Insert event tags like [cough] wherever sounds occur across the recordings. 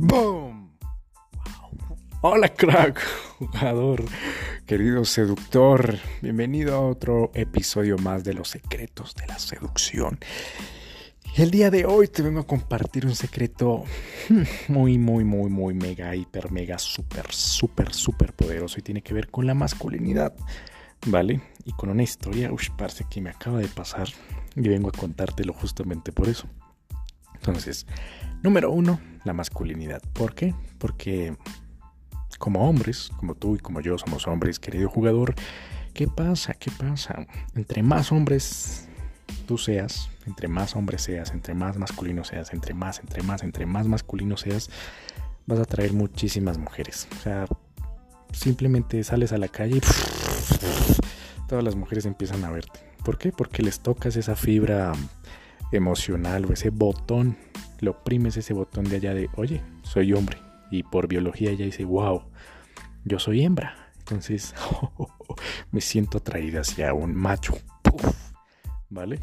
¡Boom! Hola crack, jugador, querido seductor, bienvenido a otro episodio más de los secretos de la seducción. El día de hoy te vengo a compartir un secreto muy, muy, muy, muy mega, hiper, mega, súper, súper, súper poderoso y tiene que ver con la masculinidad, ¿vale? Y con una historia, uy, parece que me acaba de pasar y vengo a contártelo justamente por eso. Entonces, número uno, la masculinidad. ¿Por qué? Porque como hombres, como tú y como yo somos hombres, querido jugador, ¿qué pasa? ¿Qué pasa? Entre más hombres tú seas, entre más hombres seas, entre más masculino seas, entre más, entre más, entre más masculino seas, vas a traer muchísimas mujeres. O sea, simplemente sales a la calle y todas las mujeres empiezan a verte. ¿Por qué? Porque les tocas esa fibra emocional o ese botón, lo oprimes ese botón de allá de, oye, soy hombre. Y por biología ella dice, wow, yo soy hembra. Entonces [laughs] me siento atraída hacia un macho. ¿Vale?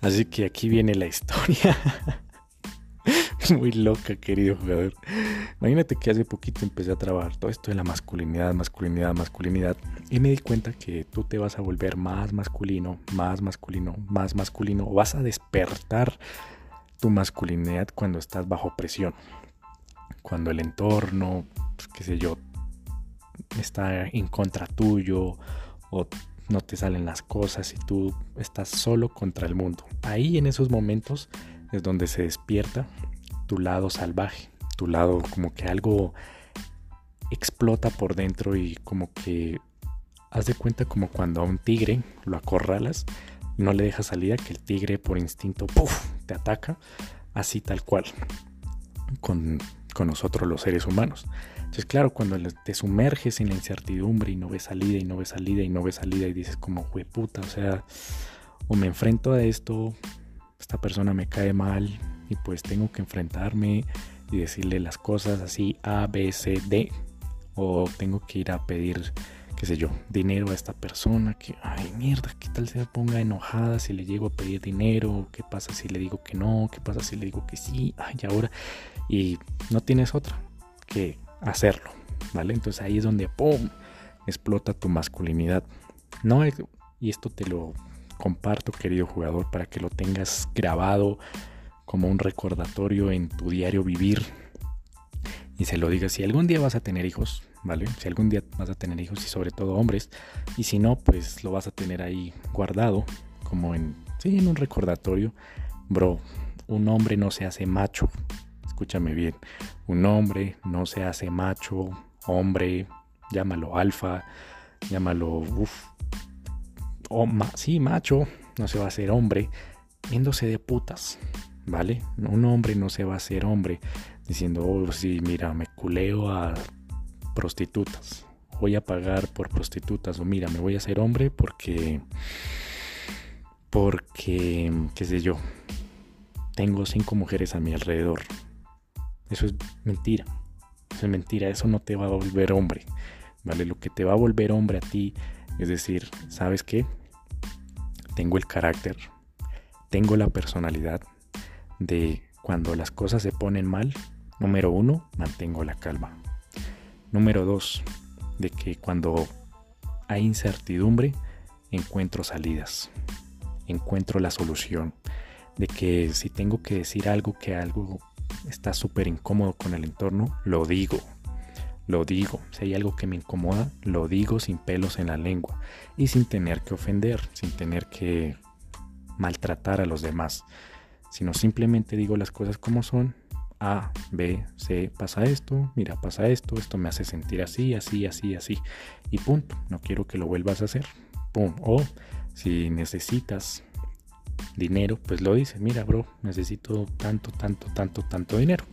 Así que aquí viene la historia. [laughs] [laughs] Muy loca, querido jugador. Imagínate que hace poquito empecé a trabajar todo esto de la masculinidad, masculinidad, masculinidad. Y me di cuenta que tú te vas a volver más masculino, más masculino, más masculino. Vas a despertar tu masculinidad cuando estás bajo presión. Cuando el entorno, pues, qué sé yo, está en contra tuyo o no te salen las cosas y tú estás solo contra el mundo. Ahí en esos momentos es donde se despierta tu lado salvaje, tu lado como que algo explota por dentro y como que haz de cuenta como cuando a un tigre lo acorralas, no le dejas salida, que el tigre por instinto te ataca, así tal cual, con, con nosotros los seres humanos. Entonces, claro, cuando te sumerges en la incertidumbre y no ves salida y no ves salida y no ves salida y dices como, puta, o sea, o me enfrento a esto, esta persona me cae mal, pues tengo que enfrentarme y decirle las cosas así A, B, C, D. O tengo que ir a pedir, qué sé yo, dinero a esta persona que, ay mierda, ¿qué tal se ponga enojada si le llego a pedir dinero? ¿Qué pasa si le digo que no? ¿Qué pasa si le digo que sí? Ay, ahora. Y no tienes otra que hacerlo, ¿vale? Entonces ahí es donde, ¡pum!, explota tu masculinidad. No, y esto te lo comparto, querido jugador, para que lo tengas grabado como un recordatorio en tu diario vivir y se lo digas si algún día vas a tener hijos, ¿vale? Si algún día vas a tener hijos y sobre todo hombres y si no, pues lo vas a tener ahí guardado como en sí, en un recordatorio. Bro, un hombre no se hace macho. Escúchame bien. Un hombre no se hace macho, hombre, llámalo alfa, llámalo uf, o sí, macho, no se va a hacer hombre, yéndose de putas. ¿Vale? Un hombre no se va a hacer hombre diciendo, oh, sí, mira, me culeo a prostitutas, voy a pagar por prostitutas, o mira, me voy a hacer hombre porque, porque, qué sé yo, tengo cinco mujeres a mi alrededor. Eso es mentira, eso es mentira, eso no te va a volver hombre, ¿vale? Lo que te va a volver hombre a ti es decir, ¿sabes qué? Tengo el carácter, tengo la personalidad, de cuando las cosas se ponen mal, número uno, mantengo la calma. Número dos, de que cuando hay incertidumbre, encuentro salidas, encuentro la solución. De que si tengo que decir algo que algo está súper incómodo con el entorno, lo digo. Lo digo. Si hay algo que me incomoda, lo digo sin pelos en la lengua y sin tener que ofender, sin tener que maltratar a los demás sino simplemente digo las cosas como son. A, B, C, pasa esto, mira, pasa esto, esto me hace sentir así, así, así, así. Y punto, no quiero que lo vuelvas a hacer. Pum. O si necesitas dinero, pues lo dices, mira, bro, necesito tanto, tanto, tanto, tanto dinero.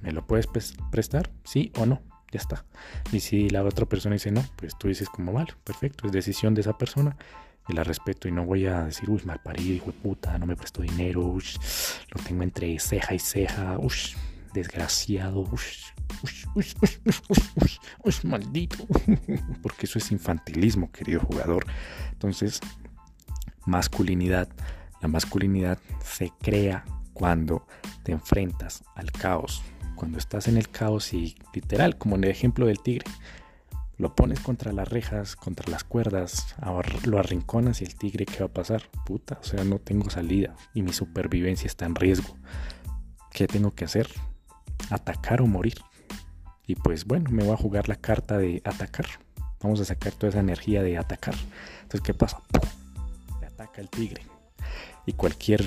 ¿Me lo puedes prestar? Sí o no. Ya está. Y si la otra persona dice no, pues tú dices como vale, perfecto, es decisión de esa persona y la respeto y no voy a decir, uy, mal parido, hijo de puta, no me prestó dinero, uy, lo tengo entre ceja y ceja, uy, desgraciado, uy, uy, uy, uy, maldito, [laughs] porque eso es infantilismo, querido jugador. Entonces, masculinidad, la masculinidad se crea cuando te enfrentas al caos, cuando estás en el caos y literal, como en el ejemplo del tigre, lo pones contra las rejas, contra las cuerdas, lo arrinconas y el tigre, ¿qué va a pasar? Puta, o sea, no tengo salida y mi supervivencia está en riesgo. ¿Qué tengo que hacer? Atacar o morir. Y pues bueno, me voy a jugar la carta de atacar. Vamos a sacar toda esa energía de atacar. Entonces, ¿qué pasa? Le ataca el tigre. Y cualquier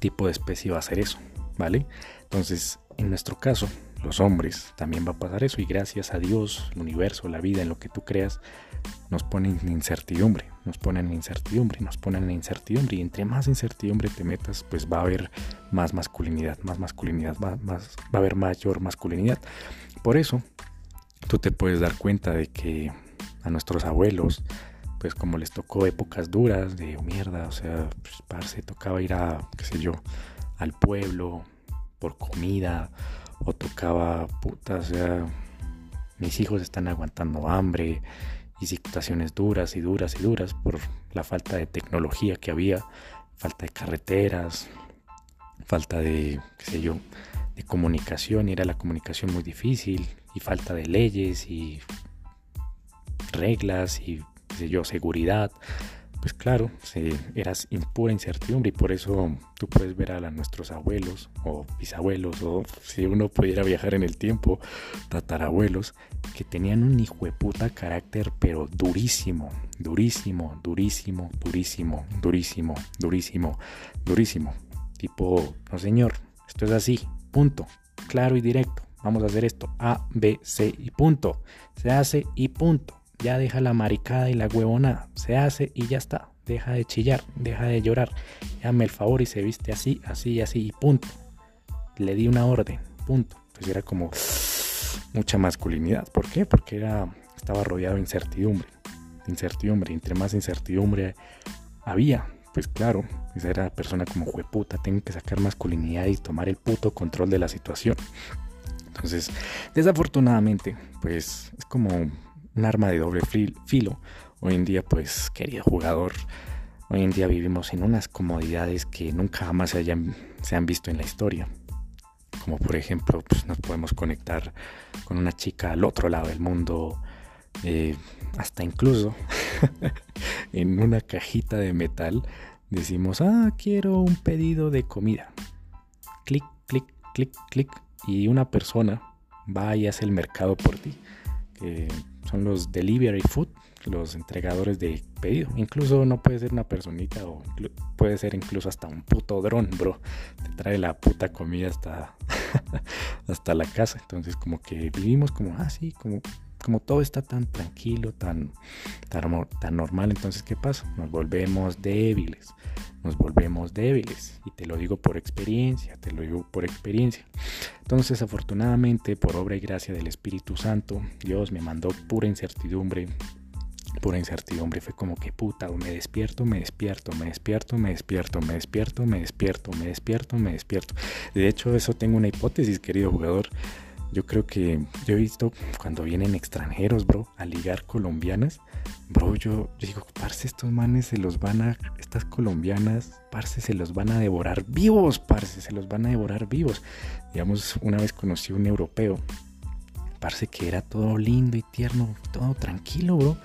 tipo de especie va a hacer eso, ¿vale? Entonces, en nuestro caso, los hombres, también va a pasar eso y gracias a Dios, el universo, la vida, en lo que tú creas, nos ponen en incertidumbre, nos ponen en incertidumbre, nos ponen en incertidumbre y entre más incertidumbre te metas, pues va a haber más masculinidad, más masculinidad, más, va a haber mayor masculinidad. Por eso, tú te puedes dar cuenta de que a nuestros abuelos, pues como les tocó épocas duras de mierda, o sea, pues parce, tocaba ir a, qué sé yo, al pueblo por comida, o tocaba, puta, o sea, mis hijos están aguantando hambre y situaciones duras y duras y duras por la falta de tecnología que había, falta de carreteras, falta de, qué sé yo, de comunicación y era la comunicación muy difícil y falta de leyes y reglas y, qué sé yo, seguridad pues claro, eras pura incertidumbre y por eso tú puedes ver a, nuestros abuelos o bisabuelos o si uno pudiera viajar en el tiempo, tatarabuelos, que tenían un hijo de puta carácter pero durísimo, durísimo, durísimo, durísimo, durísimo, durísimo, durísimo. Tipo, no señor, esto es así, punto, claro y directo. Vamos a hacer esto, A, B, C y punto. Se hace y punto ya deja la maricada y la huevona, se hace y ya está, deja de chillar, deja de llorar, llame el favor y se viste así, así, así y punto. Le di una orden, punto. Pues era como mucha masculinidad. ¿Por qué? Porque era, estaba rodeado de incertidumbre, incertidumbre, entre más incertidumbre había, pues claro, esa era persona como jueputa, tengo que sacar masculinidad y tomar el puto control de la situación. Entonces, desafortunadamente, pues es como un arma de doble filo. Hoy en día, pues, querido jugador, hoy en día vivimos en unas comodidades que nunca jamás se, hayan, han visto en la historia. Como por ejemplo, pues nos podemos conectar con una chica al otro lado del mundo, eh, hasta incluso [laughs] en una cajita de metal decimos, ah, quiero un pedido de comida. Clic, clic, clic, clic. Y una persona va y hace el mercado por ti. Que son los delivery food, los entregadores de pedido. Incluso no puede ser una personita o puede ser incluso hasta un puto dron, bro. Te trae la puta comida hasta, [laughs] hasta la casa. Entonces como que vivimos como así, ah, como, como todo está tan tranquilo, tan, tan, normal, entonces ¿qué pasa? Nos volvemos débiles, nos volvemos débiles. Y te lo digo por experiencia, te lo digo por experiencia. Entonces afortunadamente, por obra y gracia del Espíritu Santo, Dios me mandó pura incertidumbre, pura incertidumbre. Fue como que puta, o me despierto, me despierto, me despierto, me despierto, me despierto, me despierto, me despierto, me despierto. De hecho, eso tengo una hipótesis, querido jugador. Yo creo que yo he visto cuando vienen extranjeros, bro, a ligar colombianas. Bro, yo, digo, parce, estos manes se los van a, estas colombianas, parce, se los van a devorar vivos, parce, se los van a devorar vivos. Digamos, una vez conocí a un europeo, parce, que era todo lindo y tierno, todo tranquilo, bro,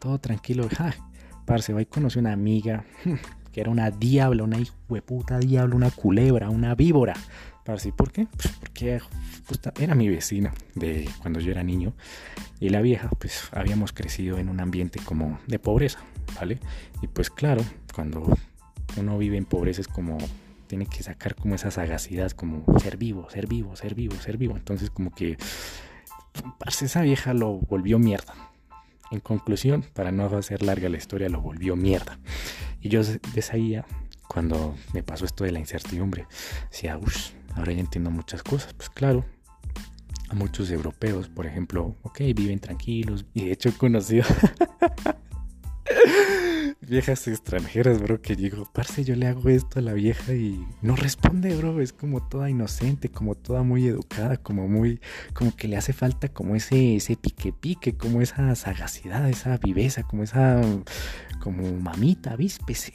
todo tranquilo. Ja, parce, va y conocí una amiga, [laughs] que era una diabla, una hijo de puta diabla, una culebra, una víbora. Parce, ¿por qué? Pues porque era mi vecina de cuando yo era niño y la vieja pues habíamos crecido en un ambiente como de pobreza, ¿vale? Y pues claro, cuando uno vive en pobreza es como tiene que sacar como esa sagacidad, como ser vivo, ser vivo, ser vivo, ser vivo. Entonces como que parce, esa vieja lo volvió mierda. En conclusión, para no hacer larga la historia, lo volvió mierda. Y yo desde cuando me pasó esto de la incertidumbre, decía, uff, ahora ya entiendo muchas cosas. Pues claro, a muchos europeos, por ejemplo, ok, viven tranquilos. Y de hecho he conocido [laughs] viejas extranjeras, bro, que digo, parce, yo le hago esto a la vieja y no responde, bro. Es como toda inocente, como toda muy educada, como muy, como que le hace falta como ese, ese pique pique, como esa sagacidad, esa viveza, como esa, como mamita, víspese.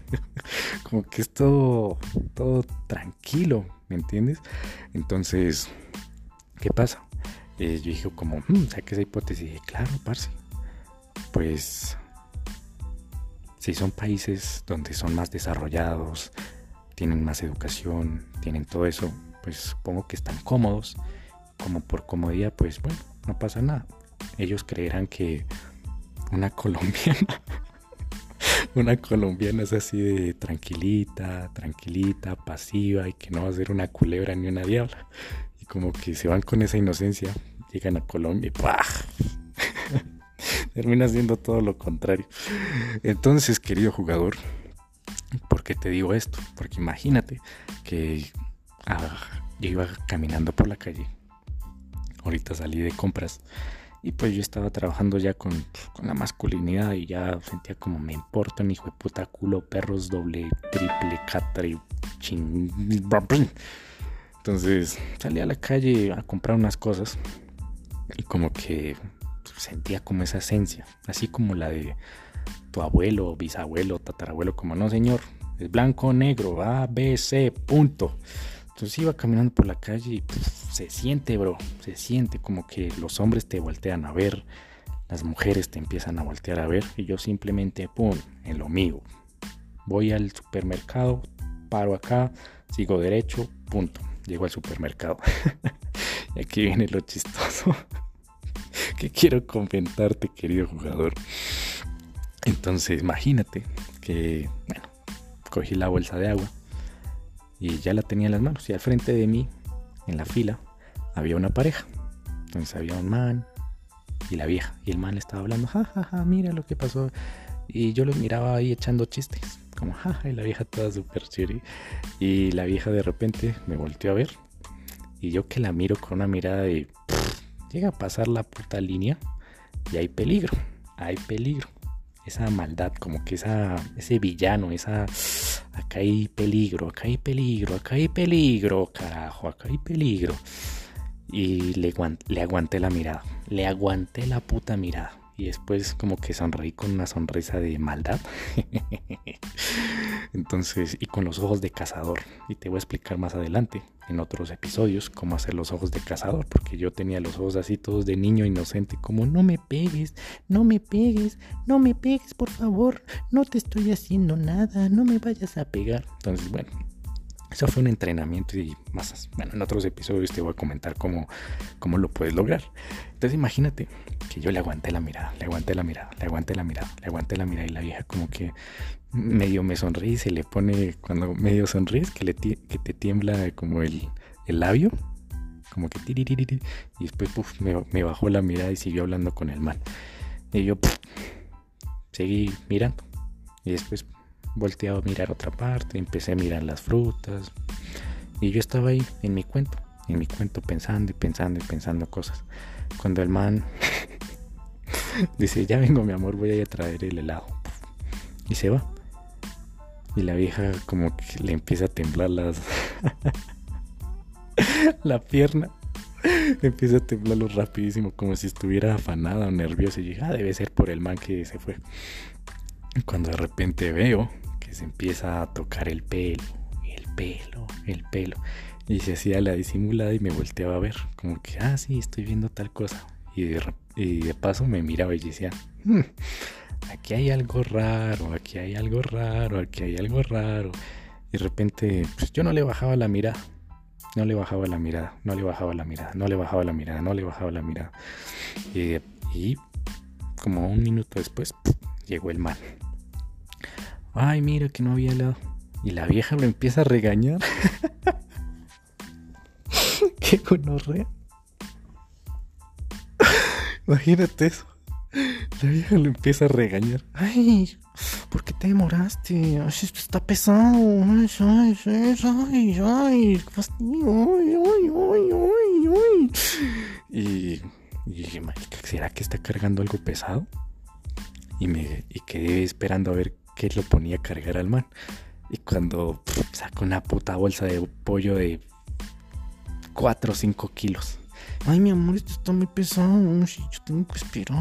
[laughs] como que es todo, todo tranquilo, ¿me entiendes? Entonces, ¿qué pasa? Eh, yo dije como, hmm, saqué esa hipótesis. Y dije, claro, parce. Pues, si son países donde son más desarrollados, tienen más educación, tienen todo eso, pues supongo que están cómodos. Como por comodidad, pues bueno, no pasa nada. Ellos creerán que una colombiana, [laughs] una colombiana es así de tranquilita, tranquilita, pasiva y que no va a ser una culebra ni una diabla. Y como que se van con esa inocencia, llegan a Colombia y ¡pah! Termina siendo todo lo contrario. Entonces, querido jugador, ¿por qué te digo esto? Porque imagínate que ah, yo iba caminando por la calle. Ahorita salí de compras y pues yo estaba trabajando ya con, la masculinidad y ya sentía como me importa mi hijo de puta culo, perros, doble, triple, catre, ching. Entonces salí a la calle a comprar unas cosas y como que sentía como esa esencia, así como la de tu abuelo, bisabuelo, tatarabuelo, como no señor, es blanco, negro, A, B, C, punto. Entonces iba caminando por la calle y se siente, bro, se siente como que los hombres te voltean a ver, las mujeres te empiezan a voltear a ver y yo simplemente, pum, en lo mío. Voy al supermercado, paro acá, sigo derecho, punto. Llego al supermercado. [laughs] y aquí viene lo chistoso [laughs] que quiero comentarte, querido jugador. Entonces, imagínate que, bueno, cogí la bolsa de agua y ya la tenía en las manos. Y al frente de mí, en la fila, había una pareja. Entonces había un man y la vieja. Y el man estaba hablando, jajaja, ja, ja, mira lo que pasó. Y yo lo miraba ahí echando chistes, como jaja, y la vieja toda súper chiri. Y la vieja de repente me volteó a ver. Y yo que la miro con una mirada de, llega a pasar la puta línea y hay peligro, hay peligro. Esa maldad, como que esa, ese villano, esa acá hay peligro, acá hay peligro, acá hay peligro, carajo, acá hay peligro. Y le, le aguanté la mirada, le aguanté la puta mirada y después como que sonreí con una sonrisa de maldad. [laughs] Entonces, y con los ojos de cazador. Y te voy a explicar más adelante, en otros episodios, cómo hacer los ojos de cazador. Porque yo tenía los ojos así todos de niño inocente, como no me pegues, no me pegues, no me pegues, por favor. No te estoy haciendo nada, no me vayas a pegar. Entonces, bueno, eso fue un entrenamiento y más, bueno, en otros episodios te voy a comentar cómo, cómo lo puedes lograr. Entonces imagínate que yo le aguanté la mirada, le aguanté la mirada, le aguanté la mirada, le aguanté la mirada y la vieja como que medio me sonríe y se le pone, cuando medio sonríes, que, le que te tiembla como el, el labio, como que tiriririri, y después me, me, bajó la mirada y siguió hablando con el man. Y yo seguí mirando y después volteado a mirar otra parte, empecé a mirar las frutas. Y yo estaba ahí en mi cuento, en mi cuento pensando y pensando y pensando cosas. Cuando el man [laughs] dice, ya vengo mi amor, voy a ir a traer el helado. Y se va. Y la vieja como que le empieza a temblar las... [laughs] la pierna. empieza a temblarlo rapidísimo, como si estuviera afanada o nerviosa. Y dije, ah, debe ser por el man que se fue. Cuando de repente veo se empieza a tocar el pelo, el pelo, el pelo. Y se hacía la disimulada y me volteaba a ver, como que, ah, sí, estoy viendo tal cosa. Y de, paso me miraba y decía, hmm, aquí hay algo raro, aquí hay algo raro, aquí hay algo raro. Y de repente, pues yo no le bajaba la mirada, no le bajaba la mirada, no le bajaba la mirada, no le bajaba la mirada, no le bajaba la mirada. Y, y como un minuto después, llegó el mal ay, mira que no había helado. Y la vieja lo empieza a regañar. [laughs] Qué gonorrea. Imagínate eso. La vieja lo empieza a regañar. Ay, ¿por qué te demoraste? Ay, esto está pesado. Ay, ay, ay, ay, ay, fastidio. Ay, ay, ay, ay, ay. Y, dije, ¿será que está cargando algo pesado? Y me y quedé esperando a ver que lo ponía a cargar al man. Y cuando sacó una puta bolsa de pollo de 4 o 5 kilos. Ay, mi amor, esto está muy pesado. Yo tengo que esperar.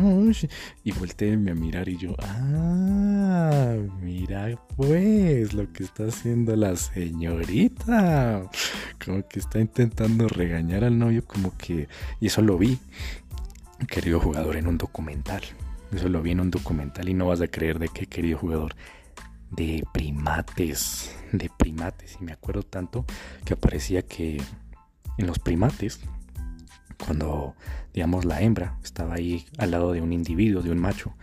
Y volteé a mirar y yo, ah, mira pues lo que está haciendo la señorita. como que está intentando regañar al novio, como que... Y eso lo vi, querido jugador, en un documental. Eso lo vi en un documental y no vas a creer de qué, querido jugador. De primates, de primates. Y me acuerdo tanto que aparecía que en los primates, cuando, digamos, la hembra estaba ahí al lado de un individuo, de un macho,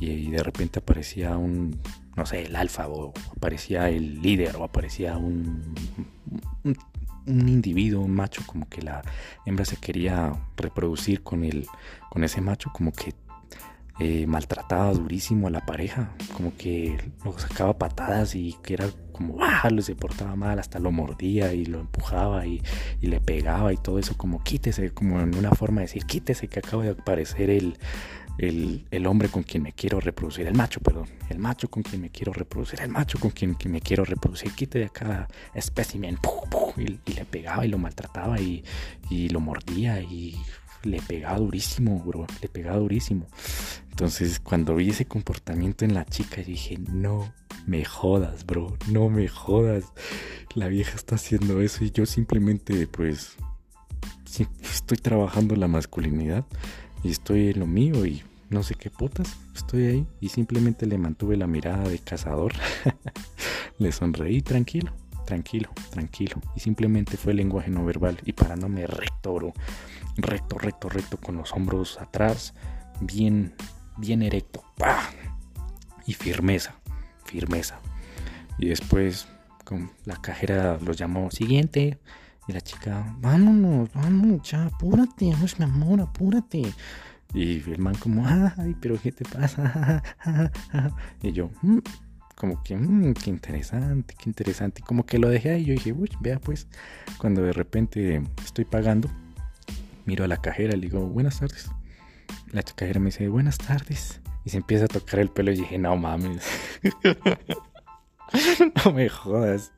y de repente aparecía un, no sé, el alfa, o aparecía el líder, o aparecía un, un, individuo, un macho, como que la hembra se quería reproducir con, el, con ese macho, como que eh, maltrataba durísimo a la pareja, como que lo sacaba patadas y que era como, ah, se portaba mal, hasta lo mordía y lo empujaba y, le pegaba y todo eso, como quítese, como en una forma de decir, quítese que acaba de aparecer el, el, hombre con quien me quiero reproducir, el macho, perdón, el macho con quien me quiero reproducir, el macho con quien, me quiero reproducir, quite de acá espécimen, y, le pegaba y lo maltrataba y lo mordía y le pegaba durísimo, bro, le pegaba durísimo. Entonces, cuando vi ese comportamiento en la chica, dije, no me jodas, bro, no me jodas. La vieja está haciendo eso y yo simplemente, pues, estoy trabajando la masculinidad y estoy en lo mío y no sé qué putas, estoy ahí y simplemente le mantuve la mirada de cazador. [laughs] le sonreí tranquilo, tranquilo, tranquilo. Y simplemente fue lenguaje no verbal y parándome recto, bro recto, recto, recto, con los hombros atrás, bien, bien erecto. Y firmeza, firmeza. Y después con la cajera los llamó siguiente. Y la chica, vámonos, vámonos, ya, apúrate, mi amor, apúrate. Y el man como, ay, pero ¿qué te pasa? [laughs] y yo, mm", como que, mmm, qué interesante, qué interesante. Y como que lo dejé ahí, yo dije, uy, vea pues, cuando de repente estoy pagando miro a la cajera y le digo, buenas tardes. La cajera me dice, buenas tardes. Y se empieza a tocar el pelo y dije, no mames. [laughs] no me jodas.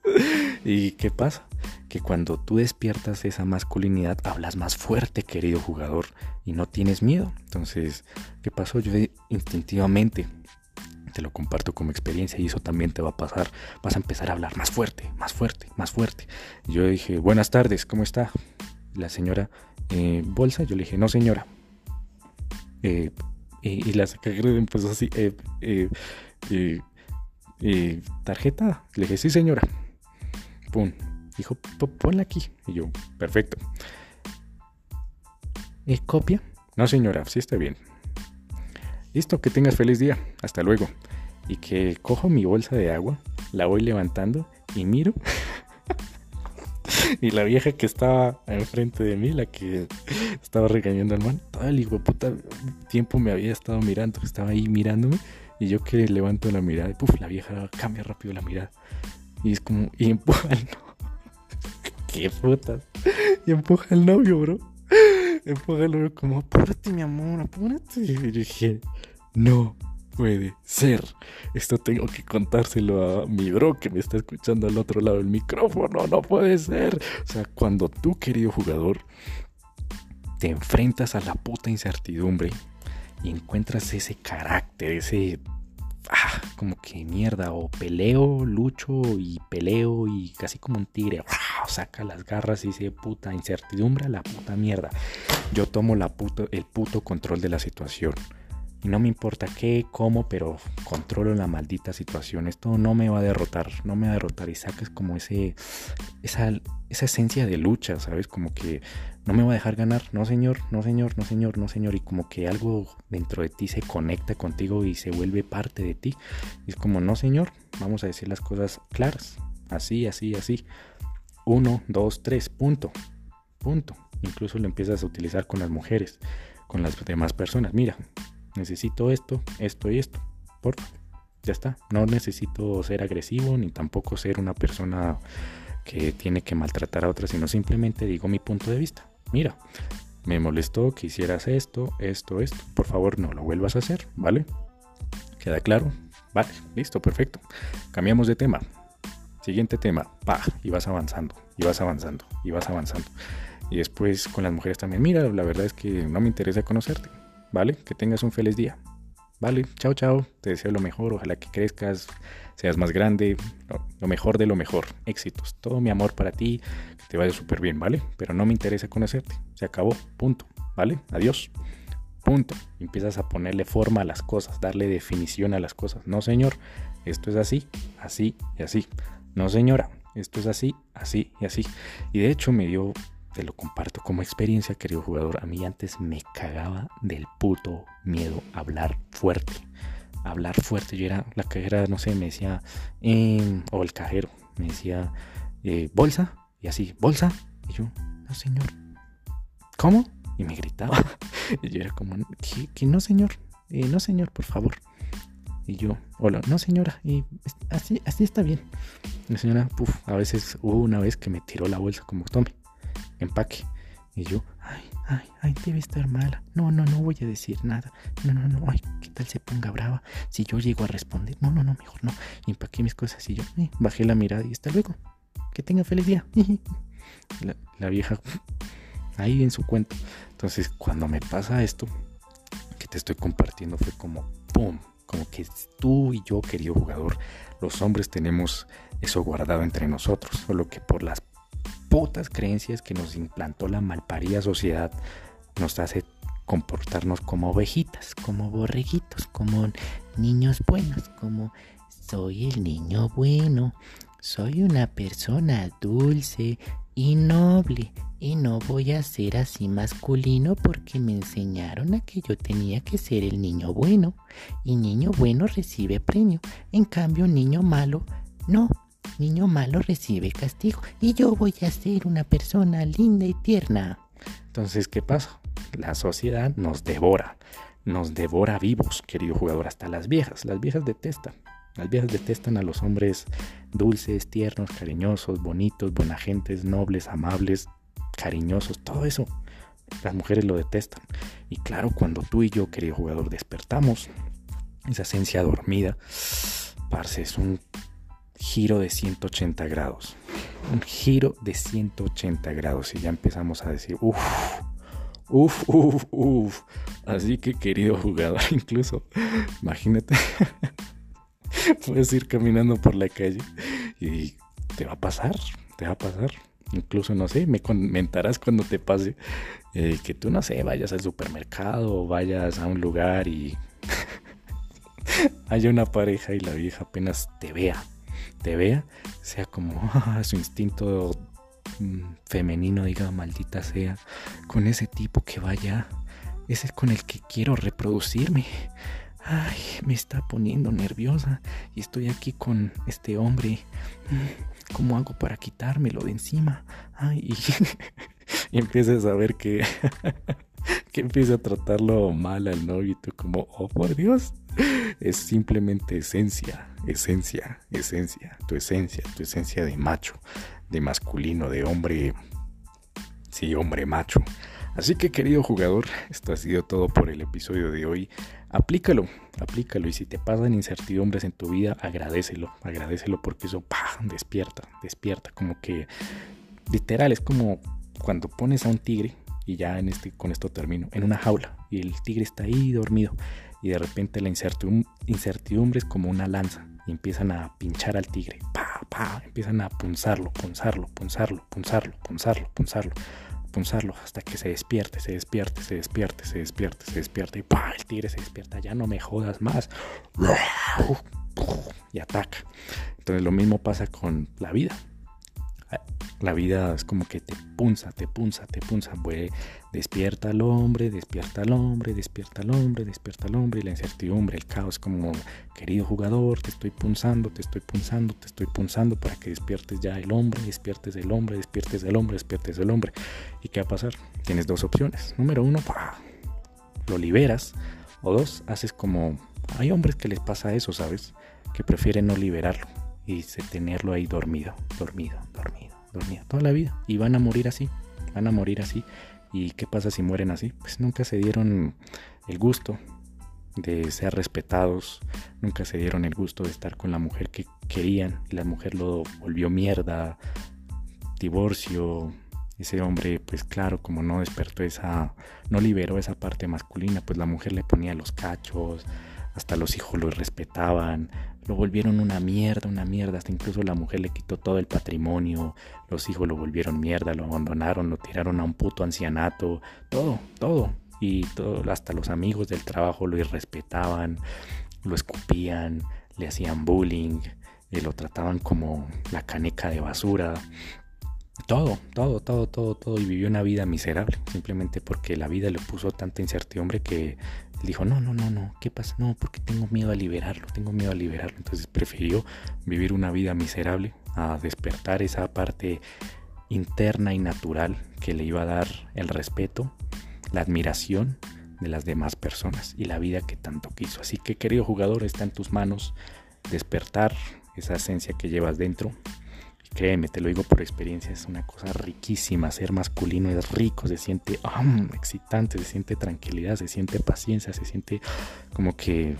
¿Y qué pasa? Que cuando tú despiertas esa masculinidad, hablas más fuerte, querido jugador, y no tienes miedo. Entonces, ¿qué pasó? Yo instintivamente te lo comparto como experiencia y eso también te va a pasar. Vas a empezar a hablar más fuerte, más fuerte, más fuerte. Y yo dije, buenas tardes, ¿cómo está? La señora eh, bolsa. Yo le dije, no señora. Eh, y la secretaria empezó así, eh, tarjeta. Le dije, sí señora. Pum. Dijo, ponla aquí. Y yo, perfecto. ¿Es copia? No señora, sí está bien. Listo, que tengas feliz día. Hasta luego. Y que cojo mi bolsa de agua, la voy levantando y miro [laughs] y la vieja que estaba enfrente de mí, la que estaba regañando al man, todo el hijo puta tiempo me había estado mirando, estaba ahí mirándome. Y yo que levanto la mirada, y puf, la vieja cambia rápido la mirada. Y es como, y empuja al novio. [laughs] Qué putas. Y empuja al novio, bro. Empuja al novio como, apúrate, mi amor, apúrate. Y dije, no, puede ser. Esto tengo que contárselo a mi bro que me está escuchando al otro lado del micrófono. No puede ser. O sea, cuando tú, querido jugador, te enfrentas a la puta incertidumbre y encuentras ese carácter, ese... Ah, como que mierda, o peleo, lucho y peleo y casi como un tigre, ah, saca las garras y dice puta incertidumbre, la puta mierda. Yo tomo la el puto control de la situación. Y no me importa qué, cómo, pero controlo la maldita situación. Esto no me va a derrotar, no me va a derrotar. Y sacas como ese, esa, esa esencia de lucha, ¿sabes? Como que no me va a dejar ganar. No, señor, no, señor, no, señor, no, señor. Y como que algo dentro de ti se conecta contigo y se vuelve parte de ti. Es como, no, señor, vamos a decir las cosas claras. Así, así, así. Uno, dos, tres, punto. Punto. Incluso lo empiezas a utilizar con las mujeres, con las demás personas. Mira, necesito esto, esto y esto. Por ya está. No necesito ser agresivo ni tampoco ser una persona que tiene que maltratar a otras, sino simplemente digo mi punto de vista. Mira, me molestó que hicieras esto, esto, esto. Por favor, no lo vuelvas a hacer, ¿vale? ¿Queda claro? Vale, listo, perfecto. Cambiamos de tema. Siguiente tema, pa, y vas avanzando, y vas avanzando, y vas avanzando. Y después con las mujeres también, mira, la verdad es que no me interesa conocerte. ¿Vale? Que tengas un feliz día. Vale, chao, chao. Te deseo lo mejor. Ojalá que crezcas, seas más grande. lo mejor de lo mejor. Éxitos. Todo mi amor para ti. Que te vaya súper bien, ¿vale? Pero no me interesa conocerte. Se acabó. Punto. ¿Vale? Adiós. Punto. empiezas a ponerle forma a las cosas, darle definición a las cosas. No, señor. Esto es así, así y así. No, señora. Esto es así, así y así. Y de hecho me dio te lo comparto como experiencia, querido jugador. A mí antes me cagaba del puto miedo hablar fuerte. Hablar fuerte. Yo era, la cajera, no sé, me decía, em, o el cajero, me decía, eh, bolsa, y así, bolsa. Y yo, no, señor. ¿Cómo? Y me gritaba. [laughs] y yo era como, que no, señor? Eh, no, señor, por favor. Y yo, hola, no señora, y así, así está bien. La señora, puf, a veces hubo una vez que me tiró la bolsa como tome empaque. Y yo, ay, ay, ay, debe estar mala. No, no, no voy a decir nada. No, no, no, ay, ¿qué tal se ponga brava? Si yo llego a responder, no, no, no, mejor no. empaqué mis cosas y yo, eh, bajé la mirada y hasta luego. Que tenga feliz día. [laughs] La, la vieja [laughs] ahí en su cuento. Entonces, cuando me pasa esto que te estoy compartiendo, fue como, ¡pum! Como que tú y yo, querido jugador, los hombres tenemos eso guardado entre nosotros, solo que por las putas creencias que nos implantó la malparida sociedad nos hace comportarnos como ovejitas, como borreguitos, como niños buenos, como soy el niño bueno, soy una persona dulce y noble y no voy a ser así masculino porque me enseñaron a que yo tenía que ser el niño bueno y niño bueno recibe premio, en cambio niño malo no, niño malo recibe castigo y yo voy a ser una persona linda y tierna. Entonces, ¿qué pasa? La sociedad nos devora, nos devora vivos, querido jugador, hasta las viejas. Las viejas detestan. Las viejas detestan a los hombres dulces, tiernos, cariñosos, bonitos, buenagentes, nobles, amables, cariñosos, todo eso. Las mujeres lo detestan. Y claro, cuando tú y yo, querido jugador, despertamos, esa esencia dormida, parce, es un giro de 180 grados. Un giro de 180 grados. Y ya empezamos a decir, uff, uff, uff, uff. Así que querido jugador, [laughs] incluso, imagínate, [laughs] puedes ir caminando por la calle y te va a pasar, te va a pasar. Incluso, no sé, me comentarás cuando te pase eh, que tú, no sé, vayas al supermercado o vayas a un lugar y [laughs] haya una pareja y la vieja apenas te vea te vea, sea como [laughs] su instinto mm, femenino diga maldita sea, con ese tipo que vaya, ese es con el que quiero reproducirme. Ay, me está poniendo nerviosa y estoy aquí con este hombre. Mm, ¿Cómo hago para quitármelo de encima? Ay, y, [laughs] y a ver que, [laughs] que empieza a tratarlo mal al novio y tú como, oh por Dios, es simplemente esencia, esencia, esencia, tu esencia, tu esencia de macho, de masculino, de hombre, sí, hombre macho. Así que querido jugador, esto ha sido todo por el episodio de hoy. Aplícalo, aplícalo y si te pasan incertidumbres en tu vida, agradecelo, agradecelo porque eso despierta, despierta, como que literal es como cuando pones a un tigre y ya en este con esto termino, en una jaula y el tigre está ahí dormido y de repente la incertidumbre es como una lanza y empiezan a pinchar al tigre, pa, pa, empiezan a punzarlo, punzarlo, punzarlo, punzarlo, punzarlo, punzarlo, punzarlo hasta que se despierte, se despierte, se despierte, se despierte, se despierte y pa, el tigre se despierta, ya no me jodas más. Y ataca. Entonces lo mismo pasa con la vida la vida es como que te punza, te punza, te punza. despierta al hombre, despierta al hombre, despierta al hombre, despierta al hombre. Y la incertidumbre, el caos, como, querido jugador, te estoy punzando, te estoy punzando, te estoy punzando para que despiertes ya el hombre, despiertes el hombre, despiertes el hombre, despiertes el hombre. ¿Y qué va a pasar? Tienes dos opciones. Número uno, lo liberas. O dos, haces como... Hay hombres que les pasa eso, ¿sabes? Que prefieren no liberarlo y tenerlo ahí dormido, dormido, dormido dormida toda la vida y van a morir así, van a morir así. ¿Y qué pasa si mueren así? Pues nunca se dieron el gusto de ser respetados, nunca se dieron el gusto de estar con la mujer que querían y la mujer lo volvió mierda, divorcio, ese hombre pues claro como no despertó esa, no liberó esa parte masculina, pues la mujer le ponía los cachos, hasta los hijos lo respetaban, lo volvieron una mierda, una mierda, hasta incluso la mujer le quitó todo el patrimonio, los hijos lo volvieron mierda, lo abandonaron, lo tiraron a un puto ancianato, todo, todo. Y todo, hasta los amigos del trabajo lo irrespetaban, lo escupían, le hacían bullying, y lo trataban como la caneca de basura. Todo, todo, todo, todo, todo. Y vivió una vida miserable. Simplemente porque la vida le puso tanta incertidumbre que dijo, no, no, no, no, ¿qué pasa? No, porque tengo miedo a liberarlo, tengo miedo a liberarlo. Entonces prefirió vivir una vida miserable a despertar esa parte interna y natural que le iba a dar el respeto, la admiración de las demás personas y la vida que tanto quiso. Así que querido jugador, está en tus manos despertar esa esencia que llevas dentro. Créeme, te lo digo por experiencia, es una cosa riquísima. Ser masculino es rico, se siente excitante, se siente tranquilidad, se siente paciencia, se siente como que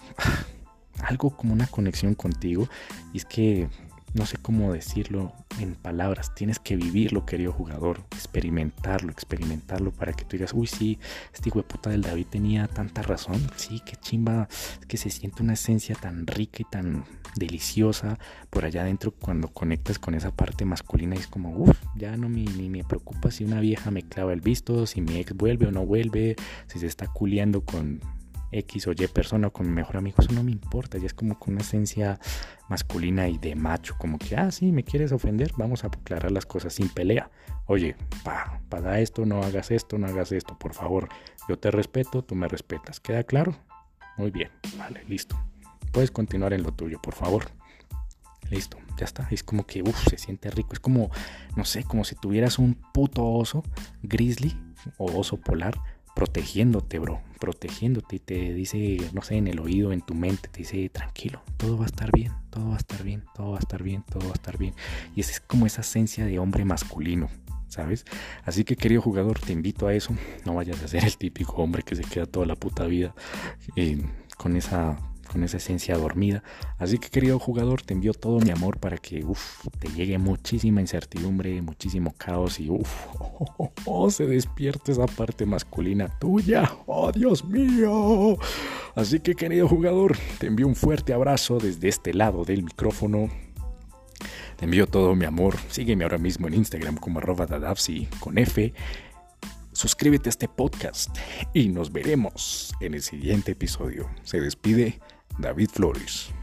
algo como una conexión contigo. Y es que no sé cómo decirlo en palabras, tienes que vivirlo, querido jugador, experimentarlo, experimentarlo para que tú digas, uy, sí, este hijo del David tenía tanta razón, sí, qué chimba, es que se siente una esencia tan rica y tan deliciosa por allá adentro cuando conectas con esa parte masculina y es como, uff, ya no me, me preocupa si una vieja me clava el visto, si mi ex vuelve o no vuelve, si se está culeando con X o Y persona o con mi mejor amigo, eso no me importa, ya es como con una esencia masculina y de macho, como que, ah, sí, me quieres ofender, vamos a aclarar las cosas sin pelea. Oye, pa, para esto, no hagas esto, no hagas esto, por favor, yo te respeto, tú me respetas, ¿queda claro? Muy bien, vale, listo. Puedes continuar en lo tuyo, por favor. Listo, ya está. Es como que, uff, se siente rico. Es como, no sé, como si tuvieras un puto oso grizzly o oso polar protegiéndote, bro, protegiéndote y te dice, no sé, en el oído, en tu mente, te dice, tranquilo, todo va a estar bien, todo va a estar bien, todo va a estar bien, todo va a estar bien. Y es como esa esencia de hombre masculino, ¿sabes? Así que querido jugador, te invito a eso, no vayas a ser el típico hombre que se queda toda la puta vida eh, con esa con esa esencia dormida. Así que querido jugador, te envío todo mi amor para que te llegue muchísima incertidumbre, muchísimo caos y uf, [laughs] oh, se despierte esa parte masculina tuya. Oh, Dios mío. Así que querido jugador, te envío un fuerte abrazo desde este lado del micrófono. Te envío todo mi amor. Sígueme ahora mismo en Instagram como arroba dadapsi con F. Suscríbete a este podcast y nos veremos en el siguiente episodio. Se despide David Flores.